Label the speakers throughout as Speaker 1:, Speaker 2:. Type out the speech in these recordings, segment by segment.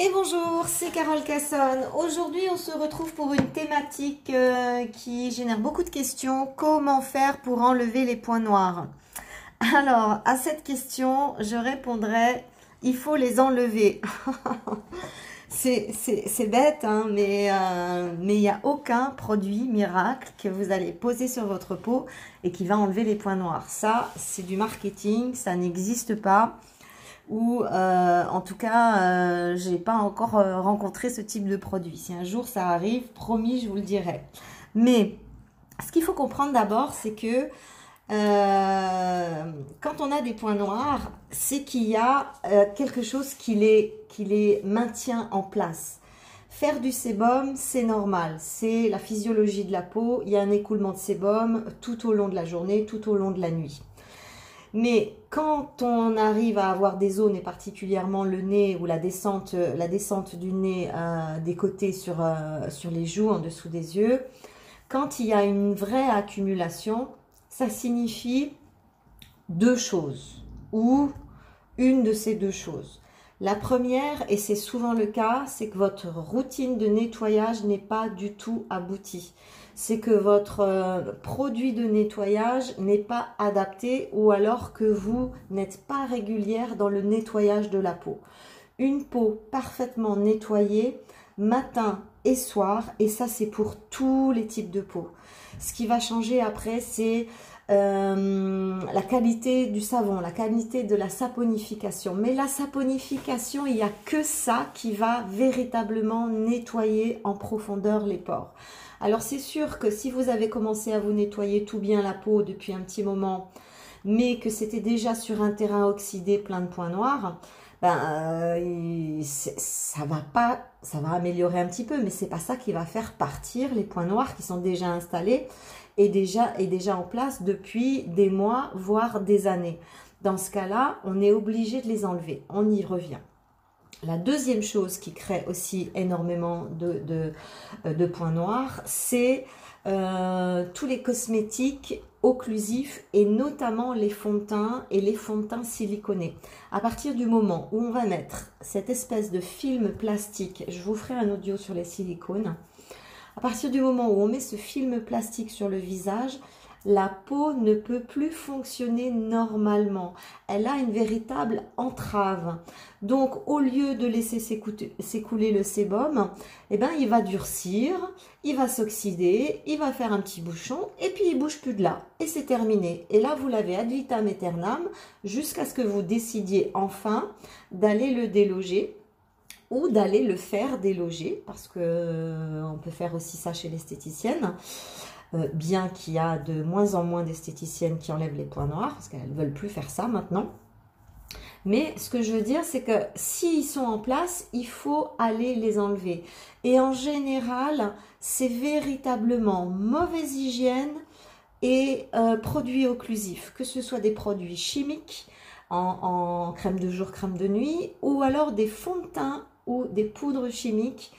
Speaker 1: Et bonjour, c'est Carole Cassonne. Aujourd'hui, on se retrouve pour une thématique euh, qui génère beaucoup de questions. Comment faire pour enlever les points noirs? Alors, à cette question, je répondrai, il faut les enlever. c'est bête, hein, mais euh, mais il n'y a aucun produit miracle que vous allez poser sur votre peau et qui va enlever les points noirs. Ça, c'est du marketing, ça n'existe pas ou euh, en tout cas, euh, j'ai pas encore euh, rencontré ce type de produit. Si un jour ça arrive, promis, je vous le dirai. Mais ce qu'il faut comprendre d'abord, c'est que quand on a des points noirs, c'est qu'il y a quelque chose qui les maintient en place. Faire du sébum, c'est normal. C'est la physiologie de la peau. Il y a un écoulement de sébum tout au long de la journée, tout au long de la nuit. Mais quand on arrive à avoir des zones, et particulièrement le nez ou la descente, du nez euh, des côtés euh, sur les joues, en dessous des yeux, quand il y a une vraie accumulation, ça signifie deux choses, ou une de ces deux choses. La première, et c'est souvent le cas, c'est que votre routine de nettoyage n'est pas du tout aboutie. C'est que votre euh, produit de nettoyage n'est pas adapté ou alors que vous n'êtes pas régulière dans le nettoyage de la peau. Une peau parfaitement nettoyée, matin et soir, et ça c'est pour tous les types de peau. Ce qui va changer après, c'est euh, la qualité du savon, la qualité de la saponification. Mais la saponification, il n'y a que ça qui va véritablement nettoyer en profondeur les pores. Alors c'est sûr que si vous avez commencé à vous nettoyer tout bien la peau depuis un petit moment, mais que c'était déjà sur un terrain oxydé plein de points noirs, ben, euh, ça va pas, ça va améliorer un petit peu, mais c'est pas ça qui va faire partir les points noirs qui sont déjà installés et déjà, et déjà en place depuis des mois, voire des années. Dans ce cas-là, on est obligé de les enlever. On y revient. La deuxième chose qui crée aussi énormément de, euh, points noirs, c'est euh, tous les cosmétiques occlusifs et notamment les fonds de teint et les fonds de teint siliconés. À partir du moment où on va mettre cette espèce de film plastique, je vous ferai un audio sur les silicones, à partir du moment où on met ce film plastique sur le visage, la peau ne peut plus fonctionner normalement. Elle a une véritable entrave. Donc, au lieu de laisser s'écouler le sébum, eh ben, il va durcir, il va s'oxyder, il va faire un petit bouchon, et puis il bouge plus de là. Et c'est terminé. Et là, vous l'avez ad vitam aeternam jusqu'à ce que vous décidiez enfin d'aller le déloger ou d'aller le faire déloger, parce que euh, on peut faire aussi ça chez l'esthéticienne. Euh, bien qu'il y a de moins en moins d'esthéticiennes qui enlèvent les points noirs, parce qu'elles ne veulent plus faire ça maintenant. Mais ce que je veux dire, c'est que s'ils sont en place, il faut aller les enlever. Et en général, c'est véritablement mauvaise hygiène et euh, produits occlusifs, que ce soit des produits chimiques en, en, crème de jour, crème de nuit, ou alors des fonds de teint ou des poudres chimiques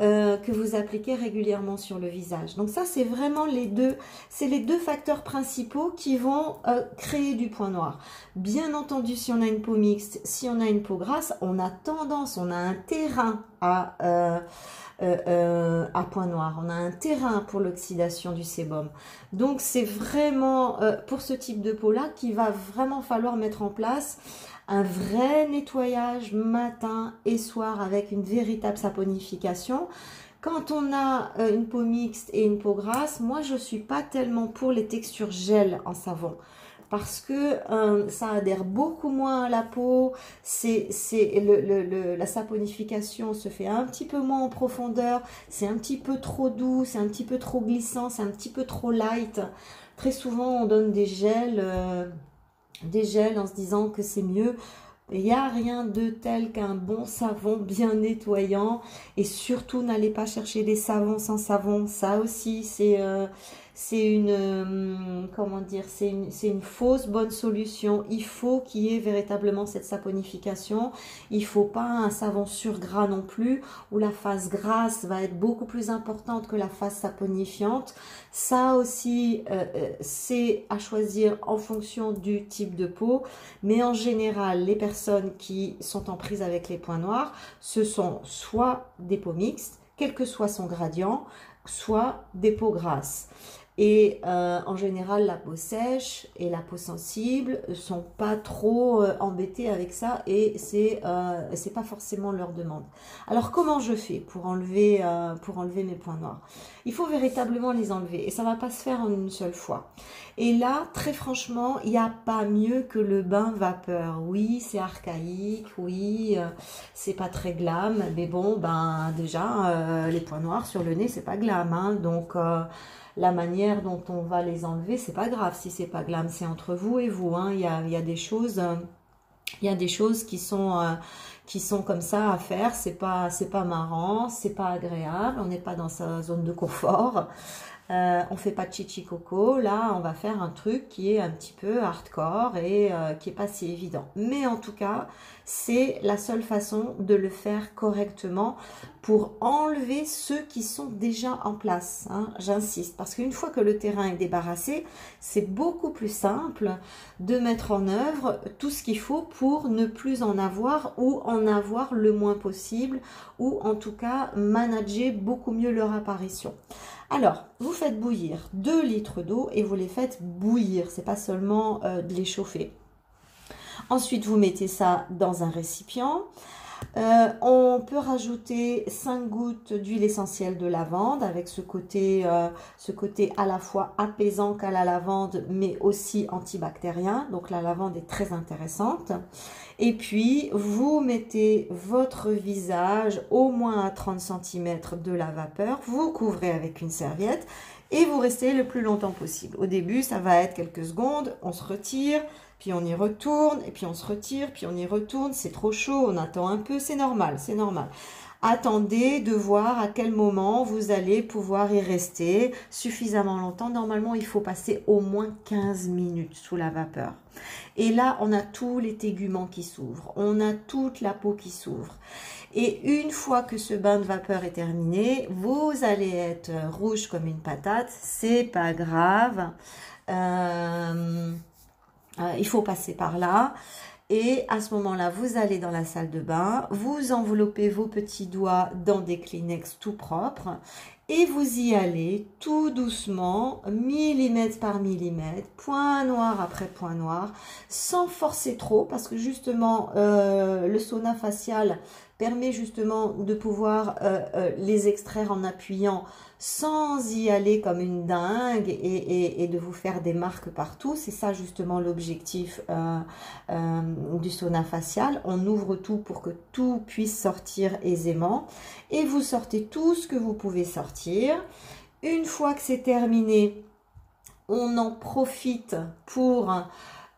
Speaker 1: euh, que vous appliquez régulièrement sur le visage. Donc ça, c'est vraiment les deux, c'est les deux facteurs principaux qui vont euh, créer du point noir. Bien entendu, si on a une peau mixte, si on a une peau grasse, on a tendance, on a un terrain à, euh, à point noir. On a un terrain pour l'oxydation du sébum. Donc c'est vraiment pour ce type de peau-là qu'il va vraiment falloir mettre en place un vrai nettoyage matin et soir avec une véritable saponification. Quand on a euh, une peau mixte et une peau grasse, moi je suis pas tellement pour les textures gel en savon parce que euh, ça adhère beaucoup moins à la peau, c'est le, la saponification se fait un petit peu moins en profondeur, c'est un petit peu trop doux, c'est un petit peu trop glissant, c'est un petit peu trop light. Très souvent on donne des gels euh, des gels en se disant que c'est mieux. Il n'y a rien de tel qu'un bon savon bien nettoyant. Et surtout, n'allez pas chercher des savons sans savon. Ça aussi, c'est euh, c'est une, hum, comment dire, c'est une, une, fausse bonne solution. Il faut qu'il y ait véritablement cette saponification. Il faut pas un savon sur gras non plus, où la phase grasse va être beaucoup plus importante que la phase saponifiante. Ça aussi, euh, euh, c'est à choisir en fonction du type de peau. Mais en général, les personnes qui sont en prise avec les points noirs, ce sont soit des peaux mixtes, quel que soit son gradient, soit des peaux grasses. Et euh, en général, la peau sèche et la peau sensible sont pas trop euh, embêtées avec ça et c'est euh, c'est pas forcément leur demande. Alors comment je fais pour enlever pour enlever mes points noirs? Il faut véritablement les enlever et ça va pas se faire en une seule fois. Et là, très franchement, il n'y a pas mieux que le bain vapeur. Oui, c'est archaïque, oui, c'est pas très glam, mais bon, ben déjà les points noirs sur le nez, c'est pas glam, hein, donc la manière dont on va les enlever, c'est pas grave si c'est pas glam, c'est entre vous et vous. Hein. Il, y a, des choses, euh, il y a des choses qui sont euh, qui sont comme ça à faire. C'est pas c'est pas marrant, c'est pas agréable. On n'est pas dans sa zone de confort. Euh, on fait pas de chichi coco. Là, on va faire un truc qui est un petit peu hardcore et euh, qui est pas si évident. Mais en tout cas, c'est la seule façon de le faire correctement pour enlever ceux qui sont déjà en place. Hein. J'insiste, parce qu'une fois que le terrain est débarrassé, c'est beaucoup plus simple de mettre en œuvre tout ce qu'il faut pour ne plus en avoir ou en avoir le moins possible ou en tout cas manager beaucoup mieux leur apparition. Alors, vous faites bouillir 2 litres d'eau et vous les faites bouillir. C'est pas seulement euh, de les chauffer. Ensuite, vous mettez ça dans un récipient. Euh, on peut rajouter 5 gouttes d'huile essentielle de lavande avec ce côté, euh, ce côté à la fois apaisant qu'à la lavande mais aussi antibactérien. Donc la lavande est très intéressante. Et puis vous mettez votre visage au moins à 30 cm de la vapeur. Vous couvrez avec une serviette et vous restez le plus longtemps possible. Au début, ça va être quelques secondes, on se retire, puis on y retourne, et puis on se retire, puis on y retourne, c'est trop chaud, on attend un peu, c'est normal, c'est normal. Attendez de voir à quel moment vous allez pouvoir y rester suffisamment longtemps. Normalement, il faut passer au moins 15 minutes sous la vapeur. Et là, on a tous les téguments qui s'ouvrent, on a toute la peau qui s'ouvre. Et une fois que ce bain de vapeur est terminé, vous allez être rouge comme une patate, c'est pas grave. Euh, euh, il faut passer par là. Et à ce moment-là, vous allez dans la salle de bain, vous enveloppez vos petits doigts dans des Kleenex tout propres et vous y allez tout doucement, millimètre par millimètre, point noir après point noir, sans forcer trop parce que justement euh, le sauna facial permet justement de pouvoir euh, euh, les extraire en appuyant sans y aller comme une dingue et, de vous faire des marques partout. C'est ça justement l'objectif du sauna facial. On ouvre tout pour que tout puisse sortir aisément et vous sortez tout ce que vous pouvez sortir. Une fois que c'est terminé, on en profite pour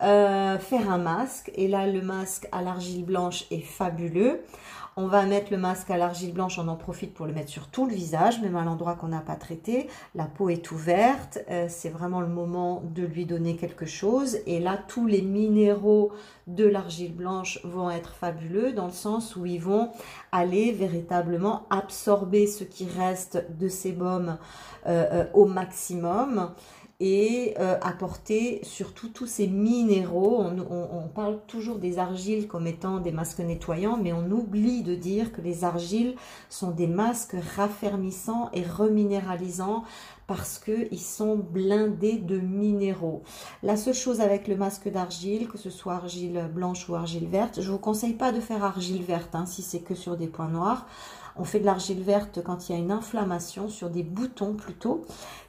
Speaker 1: faire un masque. Et là, le masque à l'argile blanche est fabuleux. On va mettre le masque à l'argile blanche, on en profite pour le mettre sur tout le visage, même à l'endroit qu'on n'a pas traité. La peau est ouverte, euh, c'est vraiment le moment de lui donner quelque chose. Et là, tous les minéraux de l'argile blanche vont être fabuleux dans le sens où ils vont aller véritablement absorber ce qui reste de sébum euh, euh, au maximum et euh, apporter surtout tous ces minéraux. On, parle toujours des argiles comme étant des masques nettoyants, mais on oublie de dire que les argiles sont des masques raffermissants et reminéralisants parce qu'ils sont blindés de minéraux. La seule chose avec le masque d'argile, que ce soit argile blanche ou argile verte, je ne vous conseille pas de faire argile verte hein, si c'est que sur des points noirs. On fait de l'argile verte quand il y a une inflammation sur des boutons plutôt.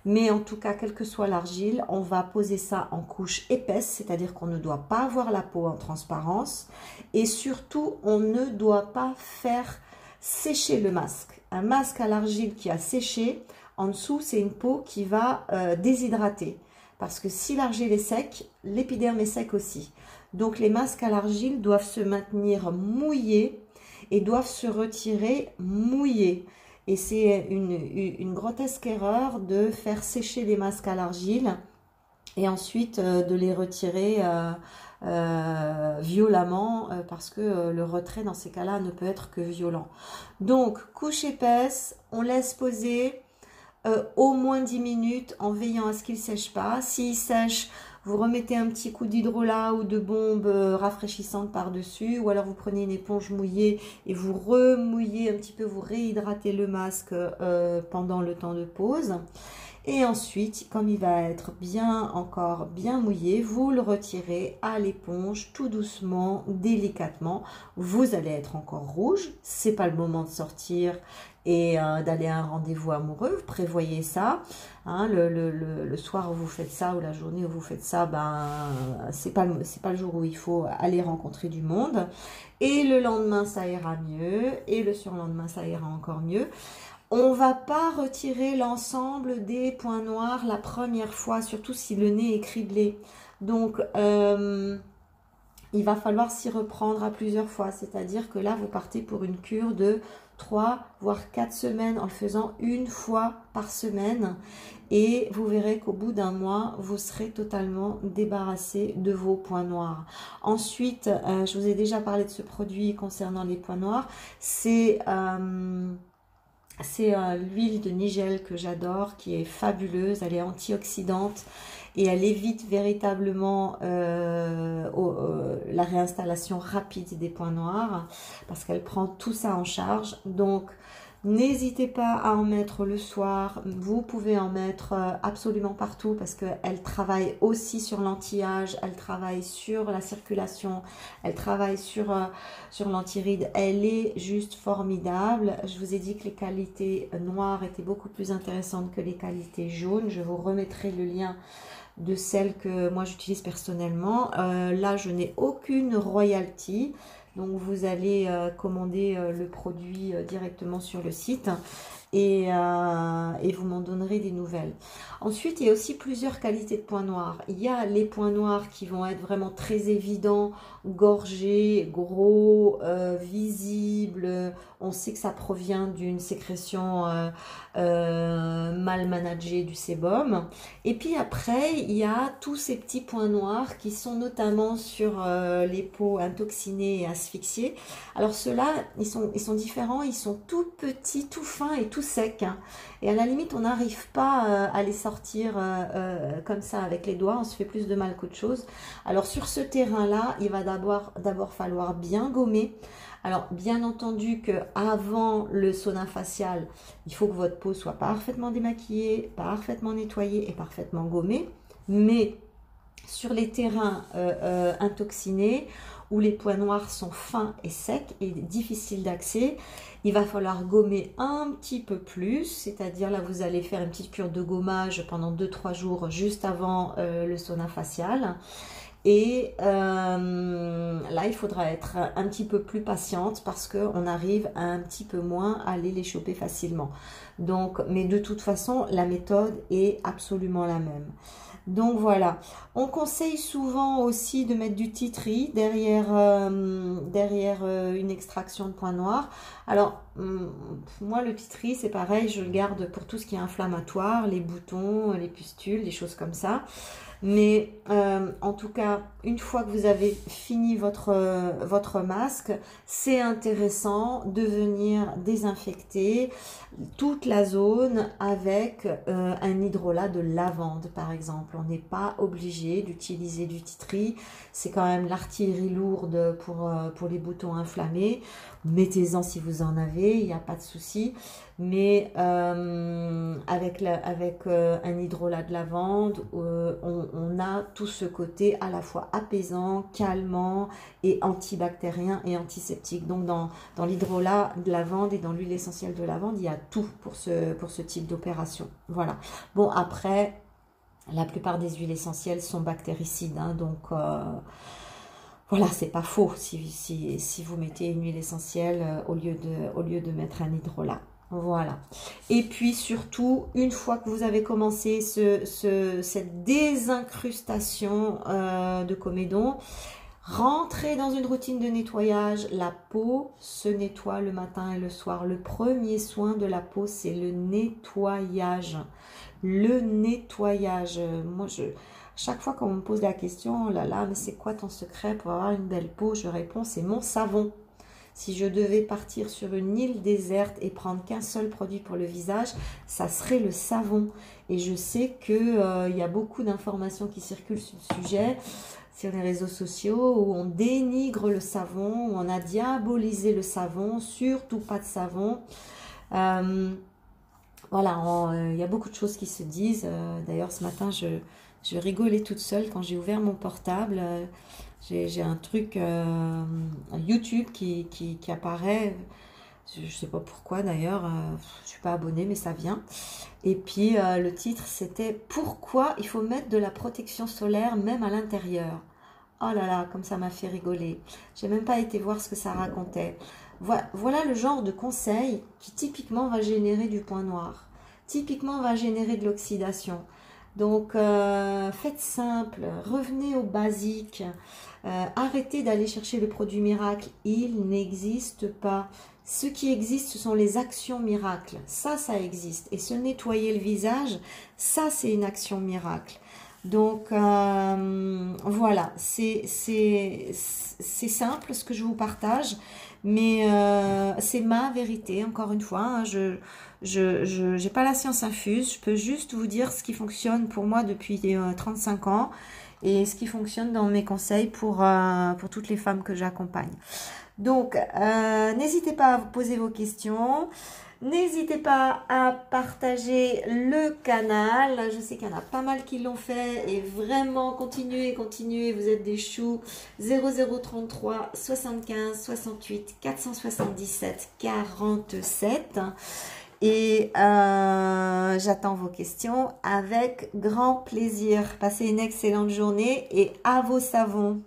Speaker 1: Mais en tout cas, quelle que soit l'argile, on va poser ça en couche épaisse, c'est-à-dire qu'on ne doit pas avoir la peau en transparence. Et surtout, on ne doit pas faire sécher le masque. Un masque à l'argile qui a séché, en dessous, c'est une peau qui va euh, déshydrater. Parce que si l'argile est sec, l'épiderme est sec aussi. Donc les masques à l'argile doivent se maintenir mouillés et doivent se retirer mouillés. Et c'est une, grotesque erreur de faire sécher les masques à l'argile et ensuite de les retirer violemment parce que le retrait dans ces cas-là ne peut être que violent. Donc, couche épaisse, on laisse poser au moins 10 minutes en veillant à ce qu'il ne sèche pas. S'il sèche, vous remettez un petit coup d'hydrolat ou de bombe euh, rafraîchissante par-dessus, ou alors vous prenez une éponge mouillée et vous remouillez un petit peu, vous réhydratez le masque euh, pendant le temps de pause. Et ensuite, comme il va être bien encore bien mouillé, vous le retirez à l'éponge tout doucement, délicatement. Vous allez être encore rouge. C'est pas le moment de sortir et euh, d'aller à un rendez-vous amoureux. Vous prévoyez ça. Hein, le, soir où vous faites ça ou la journée où vous faites ça, ben c'est pas c'est pas le jour où il faut aller rencontrer du monde. Et le lendemain ça ira mieux et le surlendemain ça ira encore mieux. On va pas retirer l'ensemble des points noirs la première fois, surtout si le nez est criblé. Donc euh, il va falloir s'y reprendre à plusieurs fois. C'est-à-dire que là, vous partez pour une cure de 3 voire 4 semaines en le faisant une fois par semaine et vous verrez qu'au bout d'un mois vous serez totalement débarrassé de vos points noirs ensuite euh, je vous ai déjà parlé de ce produit concernant les points noirs c'est euh, c'est euh, l'huile de nigel que j'adore qui est fabuleuse elle est antioxydante et elle évite véritablement euh, euh, la réinstallation rapide des points noirs parce qu'elle prend tout ça en charge. Donc, N'hésitez pas à en mettre le soir. Vous pouvez en mettre euh, absolument partout parce qu'elle travaille aussi sur l'anti-âge, elle travaille sur la circulation, elle travaille sur, sur l'antiride. Elle est juste formidable. Je vous ai dit que les qualités noires étaient beaucoup plus intéressantes que les qualités jaunes. Je vous remettrai le lien de celles que moi j'utilise personnellement. Euh, là, je n'ai aucune royalty. Donc, vous allez euh, commander euh, le produit directement sur le site et, et vous m'en donnerez des nouvelles. Ensuite, il y a aussi plusieurs qualités de points noirs. Il y a les points noirs qui vont être vraiment très évidents, gorgés, gros, visibles. On sait que ça provient d'une sécrétion euh, mal managé du sébum. Et puis après, il y a tous ces petits points noirs qui sont notamment sur euh, les peaux intoxinées et asphyxiées. Alors ceux-là, ils sont différents, ils sont tout petits, tout fins et tout secs. Hein. Et à la limite, on n'arrive pas euh, à les sortir comme ça avec les doigts, on se fait plus de mal qu'autre chose. Alors sur ce terrain-là, il va d'abord falloir bien gommer. Alors, bien entendu que avant le sauna facial, il faut que votre peau soit parfaitement démaquillée, parfaitement nettoyée et parfaitement gommée. Mais sur les terrains euh, euh, intoxinés, où les points noirs sont fins et secs et difficiles d'accès, il va falloir gommer un petit peu plus, c'est-à-dire là vous allez faire une petite cure de gommage pendant 2-3 jours juste avant euh, le sauna facial. Et là, il faudra être un petit peu plus patiente parce qu'on arrive un petit peu moins à aller les choper facilement. Donc, mais de toute façon, la méthode est absolument la même. Donc voilà, on conseille souvent aussi de mettre du titri derrière, euh, derrière euh, une extraction de points noirs. Alors, hum, moi le titri c'est pareil, je le garde pour tout ce qui est inflammatoire, les boutons, les pustules, les choses comme ça. Mais euh, en tout cas, une fois que vous avez fini votre, euh, votre masque, c'est intéressant de venir désinfecter toute la zone avec euh, un hydrolat de lavande, par exemple. On n'est pas obligé d'utiliser du titri. C'est quand même l'artillerie lourde pour, pour les boutons inflammés. Mettez-en si vous en avez, il n'y a pas de souci mais euh, avec, avec euh, un hydrolat de lavande, euh, on, a tout ce côté à la fois apaisant, calmant et antibactérien et antiseptique. Donc dans, dans l'hydrolat de lavande et dans l'huile essentielle de lavande, il y a tout pour ce, pour ce type d'opération. Voilà. Bon, après, la plupart des huiles essentielles sont bactéricides, hein, donc voilà, c'est pas faux si, si, si, vous mettez une huile essentielle au, lieu de, au lieu de mettre un hydrolat. Voilà. Et puis surtout, une fois que vous avez commencé ce, cette désincrustation euh, de comédon, Rentrez dans une routine de nettoyage. La peau se nettoie le matin et le soir. Le premier soin de la peau, c'est le nettoyage. Le nettoyage. Moi, je, chaque fois qu'on me pose la question, oh là là, mais c'est quoi ton secret pour avoir une belle peau? Je réponds, c'est mon savon. Si je devais partir sur une île déserte et prendre qu'un seul produit pour le visage, ça serait le savon. Et je sais qu'il euh, y a beaucoup d'informations qui circulent sur le sujet sur les réseaux sociaux où on dénigre le savon, où on a diabolisé le savon, surtout pas de savon. Euh, voilà, euh, il y a beaucoup de choses qui se disent. D'ailleurs, ce matin, je, je rigolais toute seule quand j'ai ouvert mon portable. J'ai un truc euh, YouTube qui, qui, apparaît. Je ne sais pas pourquoi d'ailleurs. je euh, je suis pas abonnée, mais ça vient. Et puis euh, le titre c'était Pourquoi il faut mettre de la protection solaire même à l'intérieur? Oh là là, comme ça m'a fait rigoler. J'ai même pas été voir ce que ça racontait. Voilà, le genre de conseil qui typiquement va générer du point noir. Typiquement va générer de l'oxydation. Donc, faites simple, revenez au basique. Euh, arrêtez d'aller chercher le produit miracle. Il n'existe pas. Ce qui existe, ce sont les actions miracles. Ça, ça existe. Et se nettoyer le visage, ça, c'est une action miracle. Donc, euh, voilà, c'est simple ce que je vous partage, mais euh, c'est ma vérité, encore une fois. Hein. je je n'ai pas la science infuse, je peux juste vous dire ce qui fonctionne pour moi depuis 35 ans et ce qui fonctionne dans mes conseils pour, euh, pour toutes les femmes que j'accompagne. Donc, euh, n'hésitez pas à poser vos questions. N'hésitez pas à partager le canal. Je sais qu'il y en a pas mal qui l'ont fait. Et vraiment, continuez, continuez. Vous êtes des choux. 0033 75 68 477 47. Et euh, j'attends vos questions avec grand plaisir. Passez une excellente journée et à vos savons.